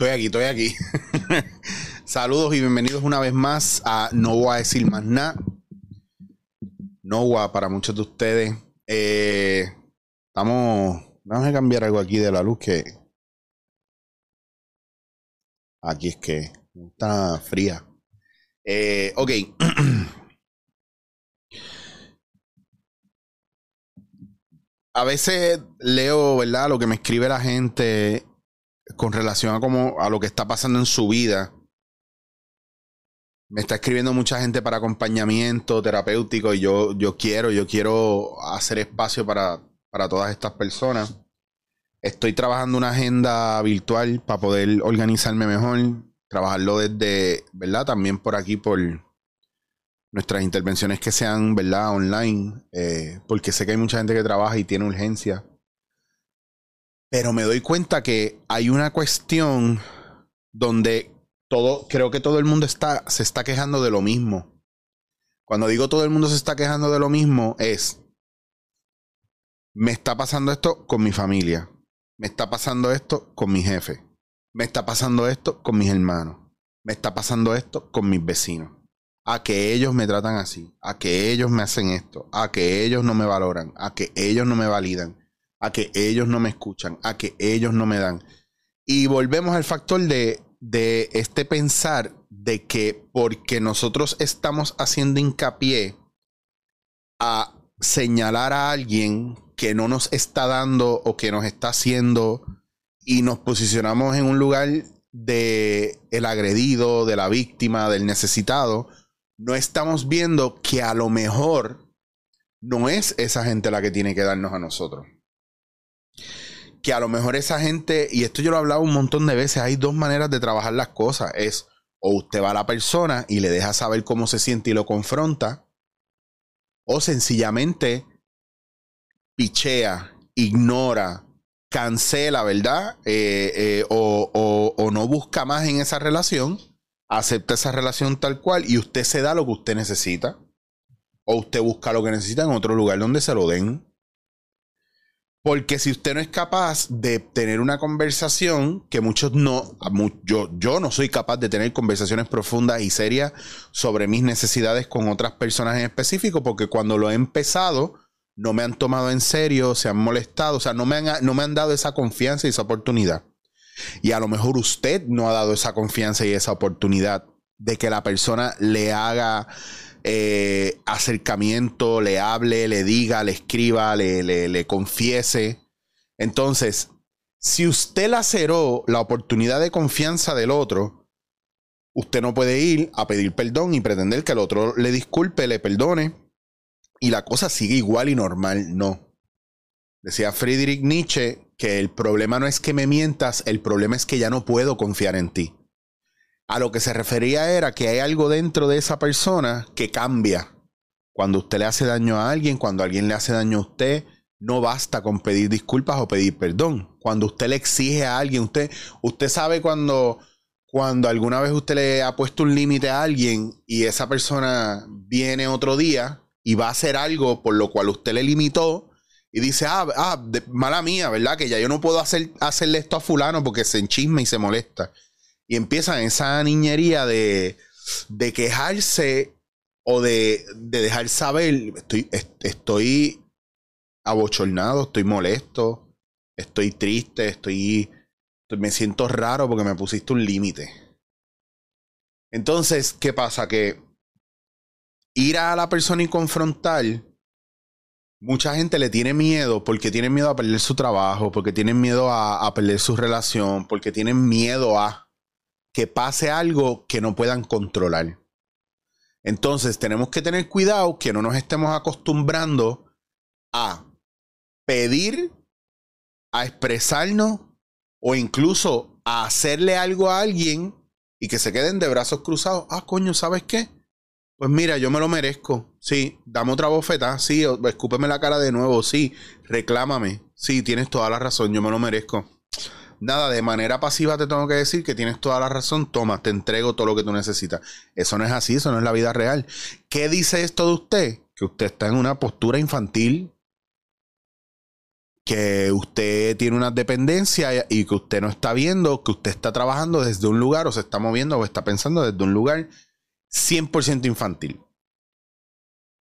Estoy aquí, estoy aquí. Saludos y bienvenidos una vez más a No voy a decir más nada. No voy para muchos de ustedes. Eh, estamos. Vamos a cambiar algo aquí de la luz que. Aquí es que está fría. Eh, ok. a veces leo, ¿verdad? Lo que me escribe la gente con relación a cómo a lo que está pasando en su vida. Me está escribiendo mucha gente para acompañamiento terapéutico y yo, yo quiero, yo quiero hacer espacio para, para todas estas personas. Estoy trabajando una agenda virtual para poder organizarme mejor, trabajarlo desde, ¿verdad? También por aquí, por nuestras intervenciones que sean, ¿verdad? Online, eh, porque sé que hay mucha gente que trabaja y tiene urgencia. Pero me doy cuenta que hay una cuestión donde todo, creo que todo el mundo está, se está quejando de lo mismo. Cuando digo todo el mundo se está quejando de lo mismo, es, me está pasando esto con mi familia, me está pasando esto con mi jefe, me está pasando esto con mis hermanos, me está pasando esto con mis vecinos. A que ellos me tratan así, a que ellos me hacen esto, a que ellos no me valoran, a que ellos no me validan, a que ellos no me escuchan, a que ellos no me dan. Y volvemos al factor de, de este pensar de que porque nosotros estamos haciendo hincapié a señalar a alguien que no nos está dando o que nos está haciendo y nos posicionamos en un lugar de el agredido, de la víctima, del necesitado, no estamos viendo que a lo mejor no es esa gente la que tiene que darnos a nosotros que a lo mejor esa gente, y esto yo lo he hablado un montón de veces, hay dos maneras de trabajar las cosas. Es o usted va a la persona y le deja saber cómo se siente y lo confronta, o sencillamente pichea, ignora, cancela, ¿verdad? Eh, eh, o, o no busca más en esa relación, acepta esa relación tal cual y usted se da lo que usted necesita, o usted busca lo que necesita en otro lugar donde se lo den. Porque si usted no es capaz de tener una conversación, que muchos no, yo, yo no soy capaz de tener conversaciones profundas y serias sobre mis necesidades con otras personas en específico, porque cuando lo he empezado, no me han tomado en serio, se han molestado, o sea, no me han, no me han dado esa confianza y esa oportunidad. Y a lo mejor usted no ha dado esa confianza y esa oportunidad de que la persona le haga eh, acercamiento, le hable, le diga, le escriba, le, le, confiese. Entonces, si usted laceró la oportunidad de confianza del otro, usted no puede ir a pedir perdón y pretender que el otro le disculpe, le perdone y la cosa sigue igual y normal. No. Decía Friedrich Nietzsche que el problema no es que me mientas, el problema es que ya no puedo confiar en ti a lo que se refería era que hay algo dentro de esa persona que cambia. Cuando usted le hace daño a alguien, cuando alguien le hace daño a usted, no basta con pedir disculpas o pedir perdón. Cuando usted le exige a alguien, usted, usted sabe cuando, cuando alguna vez usted le ha puesto un límite a alguien y esa persona viene otro día y va a hacer algo por lo cual usted le limitó y dice, ah, ah mala mía, ¿verdad? Que ya yo no puedo hacer, hacerle esto a fulano porque se enchisma y se molesta y empiezan esa niñería de, de quejarse o de, de, dejar saber, estoy, estoy abochornado, estoy molesto, estoy triste, estoy, me siento raro porque me pusiste un límite. Entonces, ¿qué pasa? Que ir a la persona y confrontar, mucha gente le tiene miedo porque tienen miedo a perder su trabajo, porque tienen miedo a, a perder su relación, porque tienen miedo a que pase algo que no puedan controlar. Entonces tenemos que tener cuidado que no nos estemos acostumbrando a pedir, a expresarnos o incluso a hacerle algo a alguien y que se queden de brazos cruzados. Ah, coño, ¿sabes qué? Pues mira, yo me lo merezco. Sí, dame otra bofeta. Sí, escúpeme la cara de nuevo. Sí, reclámame. Sí, tienes toda la razón, yo me lo merezco nada, de manera pasiva te tengo que decir que tienes toda la razón, toma, te entrego todo lo que tú necesitas. Eso no es así, eso no es la vida real. ¿Qué dice esto de usted? Que usted está en una postura infantil, que usted tiene una dependencia y que usted no está viendo, que usted está trabajando desde un lugar o se está moviendo o está pensando desde un lugar 100% infantil.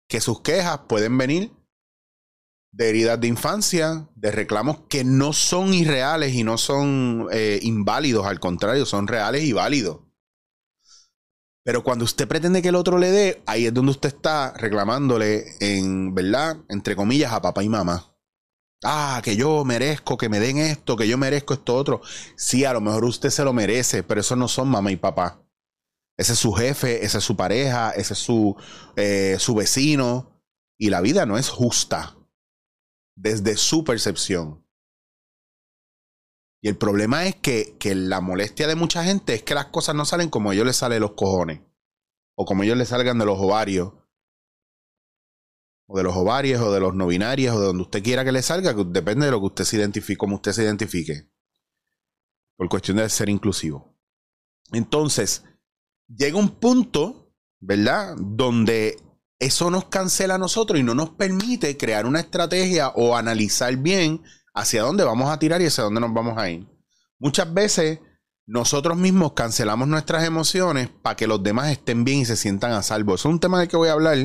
Que sus quejas pueden venir de heridas de infancia, de reclamos que no son irreales y no son eh, inválidos, al contrario, son reales y válidos. Pero cuando usted pretende que el otro le dé, ahí es donde usted está reclamándole en, ¿verdad? Entre comillas, a papá y mamá. Ah, que yo merezco que me den esto, que yo merezco esto otro. Sí, a lo mejor usted se lo merece, pero eso no son mamá y papá. Ese es su jefe, ese es su pareja, ese es su, eh, su vecino. Y la vida no es justa desde su percepción. Y el problema es que, que, la molestia de mucha gente es que las cosas no salen como a ellos les salen los cojones. O como ellos les salgan de los ovarios. O de los ovarios, o de los no binarios, o de donde usted quiera que le salga, que depende de lo que usted se identifique, como usted se identifique. Por cuestión de ser inclusivo. Entonces, llega un punto, ¿verdad? Donde eso nos cancela a nosotros y no nos permite crear una estrategia o analizar bien hacia dónde vamos a tirar y hacia dónde nos vamos a ir. Muchas veces nosotros mismos cancelamos nuestras emociones para que los demás estén bien y se sientan a salvo. Eso es un tema del que voy a hablar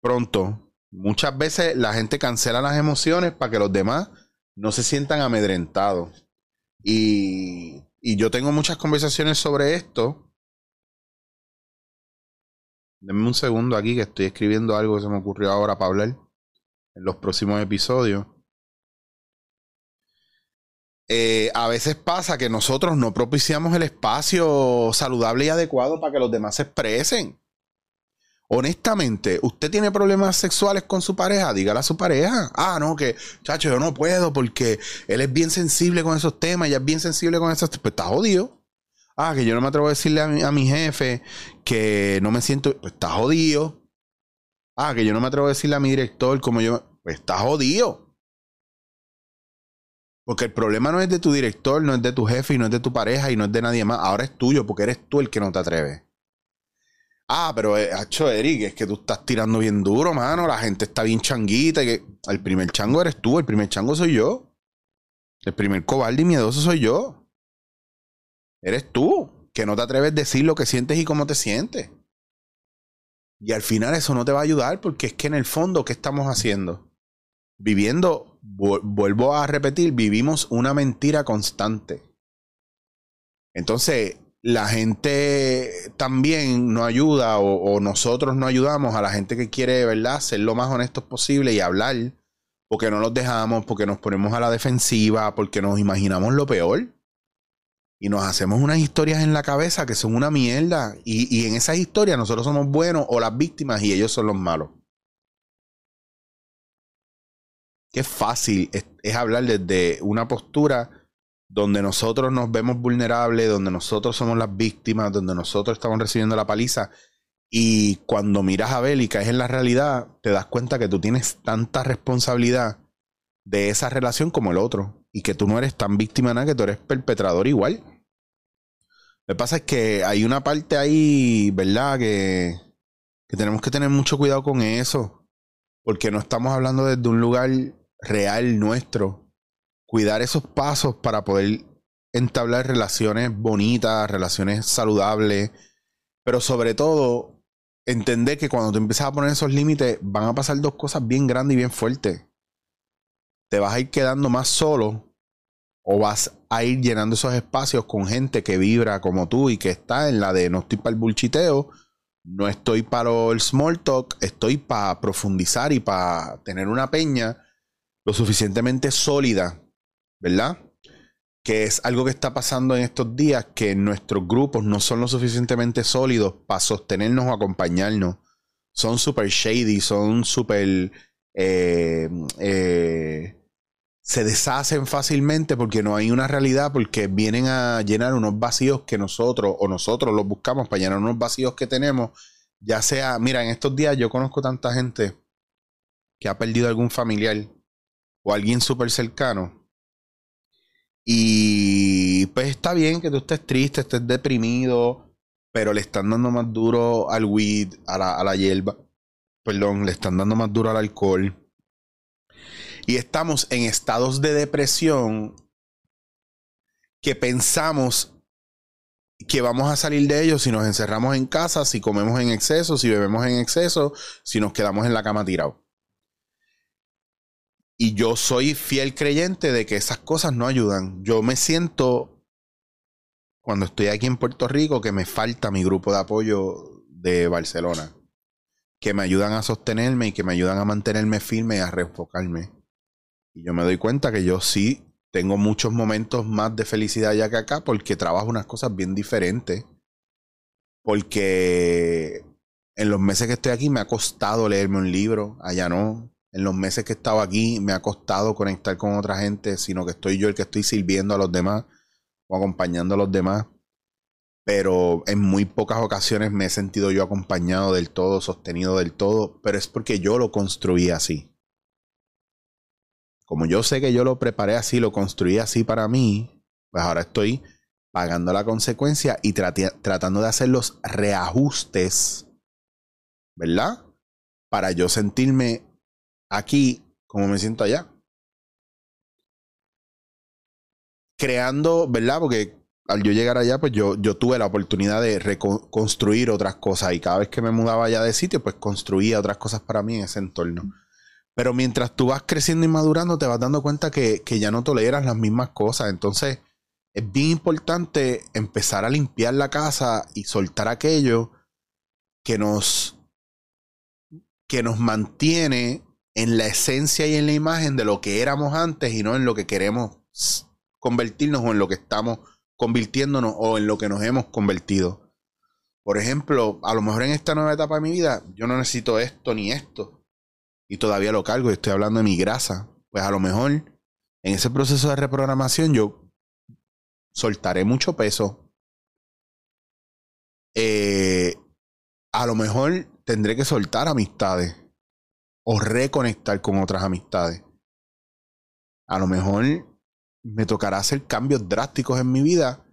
pronto. Muchas veces la gente cancela las emociones para que los demás no se sientan amedrentados. Y, y yo tengo muchas conversaciones sobre esto Denme un segundo aquí que estoy escribiendo algo que se me ocurrió ahora para hablar en los próximos episodios. Eh, a veces pasa que nosotros no propiciamos el espacio saludable y adecuado para que los demás se expresen. Honestamente, usted tiene problemas sexuales con su pareja, dígale a su pareja. Ah, no, que, chacho, yo no puedo porque él es bien sensible con esos temas, ella es bien sensible con esos temas. Pues está jodido. Ah, que yo no me atrevo a decirle a mi, jefe que no me siento. Pues está jodido. Ah, que yo no me atrevo a decirle a mi director como yo. Pues está jodido. Porque el problema no es de tu director, no es de tu jefe y no es de tu pareja y no es de nadie más. Ahora es tuyo porque eres tú el que no te atreves. Ah, pero, eh, Eric, es que tú estás tirando bien duro, mano. La gente está bien changuita. que el primer chango eres tú, el primer chango soy yo. El primer cobarde y miedoso soy yo. Eres tú, que no te atreves a decir lo que sientes y cómo te sientes. Y al final eso no te va a ayudar porque es que en el fondo, ¿qué estamos haciendo? Viviendo, vuelvo a repetir, vivimos una mentira constante. Entonces, la gente también no ayuda o, nosotros no ayudamos a la gente que quiere, ¿verdad?, ser lo más honestos posible y hablar, porque no los dejamos, porque nos ponemos a la defensiva, porque nos imaginamos lo peor y nos hacemos unas historias en la cabeza que son una mierda. Y, en esas historias nosotros somos buenos o las víctimas y ellos son los malos. Qué fácil es, hablar desde una postura donde nosotros nos vemos vulnerables, donde nosotros somos las víctimas, donde nosotros estamos recibiendo la paliza. Y cuando miras a Bel y caes en la realidad, te das cuenta que tú tienes tanta responsabilidad de esa relación como el otro. Y que tú no eres tan víctima nada, que tú eres perpetrador igual. Lo que pasa es que hay una parte ahí, ¿verdad? Que, que tenemos que tener mucho cuidado con eso. Porque no estamos hablando desde un lugar real nuestro. Cuidar esos pasos para poder entablar relaciones bonitas, relaciones saludables. Pero sobre todo, entender que cuando tú empiezas a poner esos límites, van a pasar dos cosas bien grandes y bien fuertes. Te vas a ir quedando más solo o vas a ir llenando esos espacios con gente que vibra como tú y que está en la de no estoy para el bulchiteo, no estoy para el small talk, estoy para profundizar y para tener una peña lo suficientemente sólida, ¿verdad? Que es algo que está pasando en estos días, que nuestros grupos no son lo suficientemente sólidos para sostenernos o acompañarnos. Son super shady, son super... Eh, eh, se deshacen fácilmente porque no hay una realidad, porque vienen a llenar unos vacíos que nosotros o nosotros los buscamos para llenar unos vacíos que tenemos. Ya sea, mira, en estos días yo conozco tanta gente que ha perdido algún familiar o alguien súper cercano. Y pues está bien que tú estés triste, estés deprimido, pero le están dando más duro al weed, a la, a la hierba. Perdón, le están dando más duro al alcohol Y estamos en estados de depresión que pensamos que vamos a salir de ellos si nos encerramos en casa, si comemos en exceso, si bebemos en exceso, si nos quedamos en la cama tirados. Y yo soy fiel creyente de que esas cosas no ayudan. Yo me siento, cuando estoy aquí en Puerto Rico, que me falta mi grupo de apoyo de Barcelona. Que me ayudan a sostenerme y que me ayudan a mantenerme firme y a reenfocarme. Y yo me doy cuenta que yo sí tengo muchos momentos más de felicidad allá que acá porque trabajo unas cosas bien diferentes. Porque en los meses que estoy aquí me ha costado leerme un libro, allá no en los meses que he estado aquí me ha costado conectar con otra gente, sino que estoy yo el que estoy sirviendo a los demás o acompañando a los demás. Pero en muy pocas ocasiones me he sentido yo acompañado del todo, sostenido del todo, pero es porque yo lo construí así. Como yo sé que yo lo preparé así, lo construí así para mí, pues ahora estoy pagando la consecuencia y tratando de hacer los reajustes, ¿verdad? Para yo sentirme aquí como me siento allá. Creando, ¿verdad? Porque al yo llegar allá, pues yo, yo tuve la oportunidad de reconstruir otras cosas y cada vez que me mudaba allá de sitio, pues construía otras cosas para mí en ese entorno. Pero mientras tú vas creciendo y madurando, te vas dando cuenta que, que ya no toleras las mismas cosas. Entonces, es bien importante empezar a limpiar la casa y soltar aquello que nos, que nos mantiene en la esencia y en la imagen de lo que éramos antes y no en lo que queremos convertirnos o en lo que estamos convirtiéndonos o en lo que nos hemos convertido. Por ejemplo, a lo mejor en esta nueva etapa de mi vida yo no necesito esto ni esto y todavía lo cargo y estoy hablando de mi grasa. Pues a lo mejor en ese proceso de reprogramación yo soltaré mucho peso. Eh, a lo mejor tendré que soltar amistades o reconectar con otras amistades. A lo mejor me tocará hacer cambios drásticos en mi vida,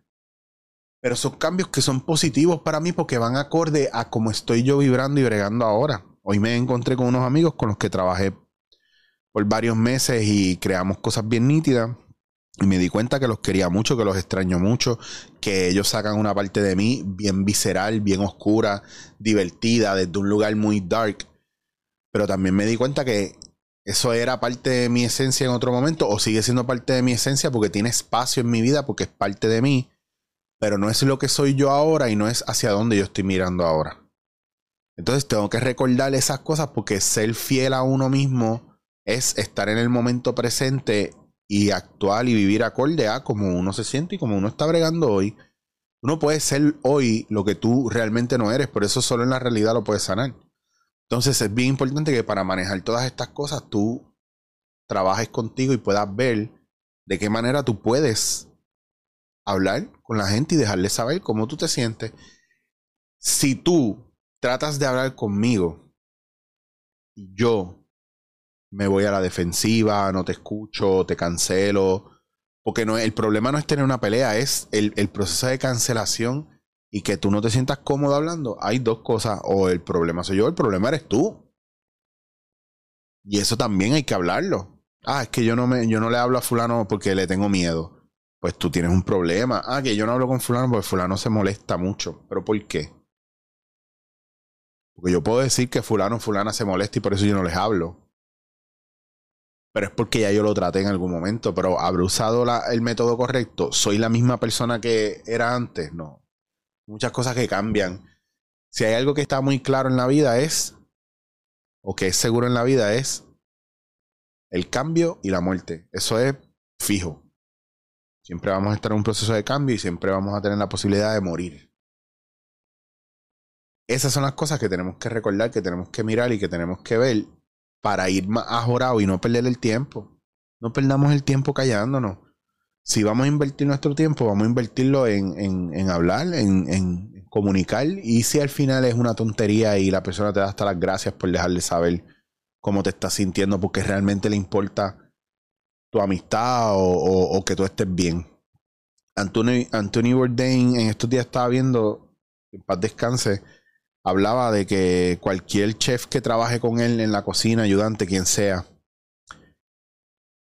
pero son cambios que son positivos para mí porque van acorde a cómo estoy yo vibrando y bregando ahora. Hoy me encontré con unos amigos con los que trabajé por varios meses y creamos cosas bien nítidas. Y me di cuenta que los quería mucho, que los extraño mucho, que ellos sacan una parte de mí bien visceral, bien oscura, divertida, desde un lugar muy dark pero también me di cuenta que eso era parte de mi esencia en otro momento, o sigue siendo parte de mi esencia porque tiene espacio en mi vida, porque es parte de mí, pero no es lo que soy yo ahora y no es hacia dónde yo estoy mirando ahora. Entonces tengo que recordar esas cosas porque ser fiel a uno mismo es estar en el momento presente y actuar y vivir acorde a como uno se siente y como uno está bregando hoy. Uno puede ser hoy lo que tú realmente no eres, por eso solo en la realidad lo puedes sanar. Entonces es bien importante que para manejar todas estas cosas tú trabajes contigo y puedas ver de qué manera tú puedes hablar con la gente y dejarles saber cómo tú te sientes. Si tú tratas de hablar conmigo y yo me voy a la defensiva, no te escucho, te cancelo, porque no, el problema no es tener una pelea, es el, el proceso de cancelación y que tú no te sientas cómodo hablando, hay dos cosas. O el problema soy yo, el problema eres tú. Y eso también hay que hablarlo. Ah, es que yo no, me, yo no le hablo a fulano porque le tengo miedo. Pues tú tienes un problema. Ah, que yo no hablo con fulano porque fulano se molesta mucho. ¿Pero por qué? Porque yo puedo decir que fulano fulana se molesta y por eso yo no les hablo. Pero es porque ya yo lo traté en algún momento. Pero habré usado el método correcto. ¿Soy la misma persona que era antes? No muchas cosas que cambian. Si hay algo que está muy claro en la vida es, o que es seguro en la vida es, el cambio y la muerte. Eso es fijo. Siempre vamos a estar en un proceso de cambio y siempre vamos a tener la posibilidad de morir. Esas son las cosas que tenemos que recordar, que tenemos que mirar y que tenemos que ver para ir más ajorado y no perder el tiempo. No perdamos el tiempo callándonos si vamos a invertir nuestro tiempo, vamos a invertirlo en, en, hablar, en, en, comunicar. Y si al final es una tontería y la persona te da hasta las gracias por dejarle saber cómo te estás sintiendo, porque realmente le importa tu amistad o, que tú estés bien. Anthony, Anthony Bourdain en estos días estaba viendo, en paz descanse, hablaba de que cualquier chef que trabaje con él en la cocina, ayudante, quien sea,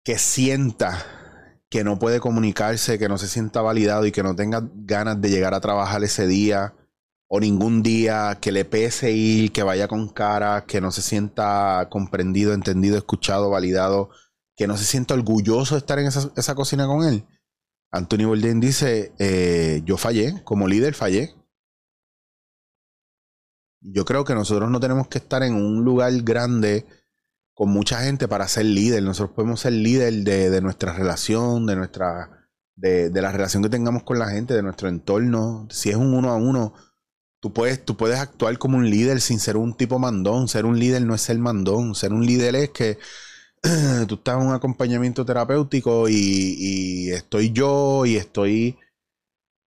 que sienta que no puede comunicarse, que no se sienta validado y que no tenga ganas de llegar a trabajar ese día o ningún día, que le pese ir, que vaya con cara, que no se sienta comprendido, entendido, escuchado, validado, que no se sienta orgulloso de estar en esa, cocina con él. Anthony Bourdain dice, eh, yo fallé, como líder fallé. Yo creo que nosotros no tenemos que estar en un lugar grande con mucha gente para ser líder. Nosotros podemos ser líder de, nuestra relación, de nuestra, de, la relación que tengamos con la gente, de nuestro entorno. Si es un uno a uno, tú puedes, tú puedes actuar como un líder sin ser un tipo mandón. Ser un líder no es ser mandón. Ser un líder es que tú estás en un acompañamiento terapéutico y, y estoy yo y estoy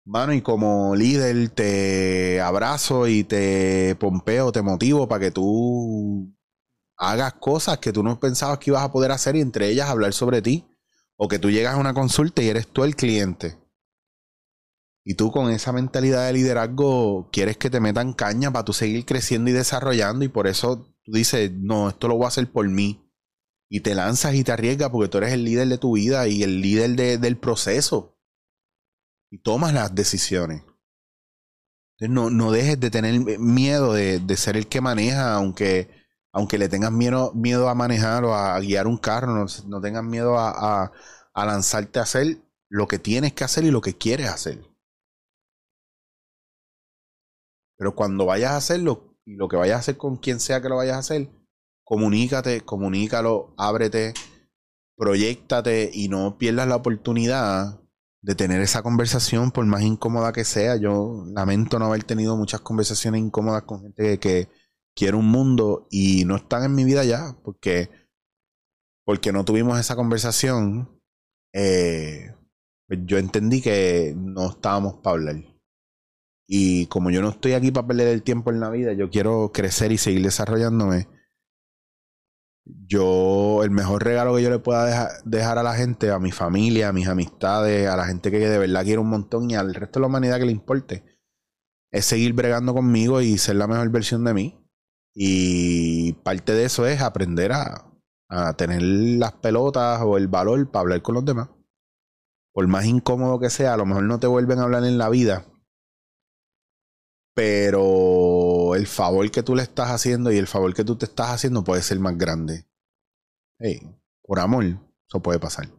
Mano, y como líder te abrazo y te pompeo, te motivo para que tú hagas cosas que tú no pensabas que ibas a poder hacer y entre ellas hablar sobre ti. O que tú llegas a una consulta y eres tú el cliente. Y tú con esa mentalidad de liderazgo quieres que te metan caña para tú seguir creciendo y desarrollando y por eso tú dices, no, esto lo voy a hacer por mí. Y te lanzas y te arriesgas porque tú eres el líder de tu vida y el líder del proceso. Y tomas las decisiones. no, no dejes de tener miedo de, de ser el que maneja, aunque aunque le tengas miedo, miedo a manejar o a, guiar un carro, no, tengas miedo a, lanzarte a hacer lo que tienes que hacer y lo que quieres hacer. Pero cuando vayas a hacerlo, y lo que vayas a hacer con quien sea que lo vayas a hacer, comunícate, comunícalo, ábrete, proyectate y no pierdas la oportunidad de tener esa conversación, por más incómoda que sea. Yo lamento no haber tenido muchas conversaciones incómodas con gente que quiero un mundo y no están en mi vida ya porque, porque no tuvimos esa conversación. Eh, pues yo entendí que no estábamos para hablar. Y como yo no estoy aquí para perder el tiempo en la vida, yo quiero crecer y seguir desarrollándome. Yo, el mejor regalo que yo le pueda dejar, a la gente, a mi familia, a mis amistades, a la gente que de verdad quiere un montón y al resto de la humanidad que le importe, es seguir bregando conmigo y ser la mejor versión de mí. Y parte de eso es aprender a, tener las pelotas o el valor para hablar con los demás. Por más incómodo que sea, a lo mejor no te vuelven a hablar en la vida. Pero el favor que tú le estás haciendo y el favor que tú te estás haciendo puede ser más grande. Hey, por amor, eso puede pasar.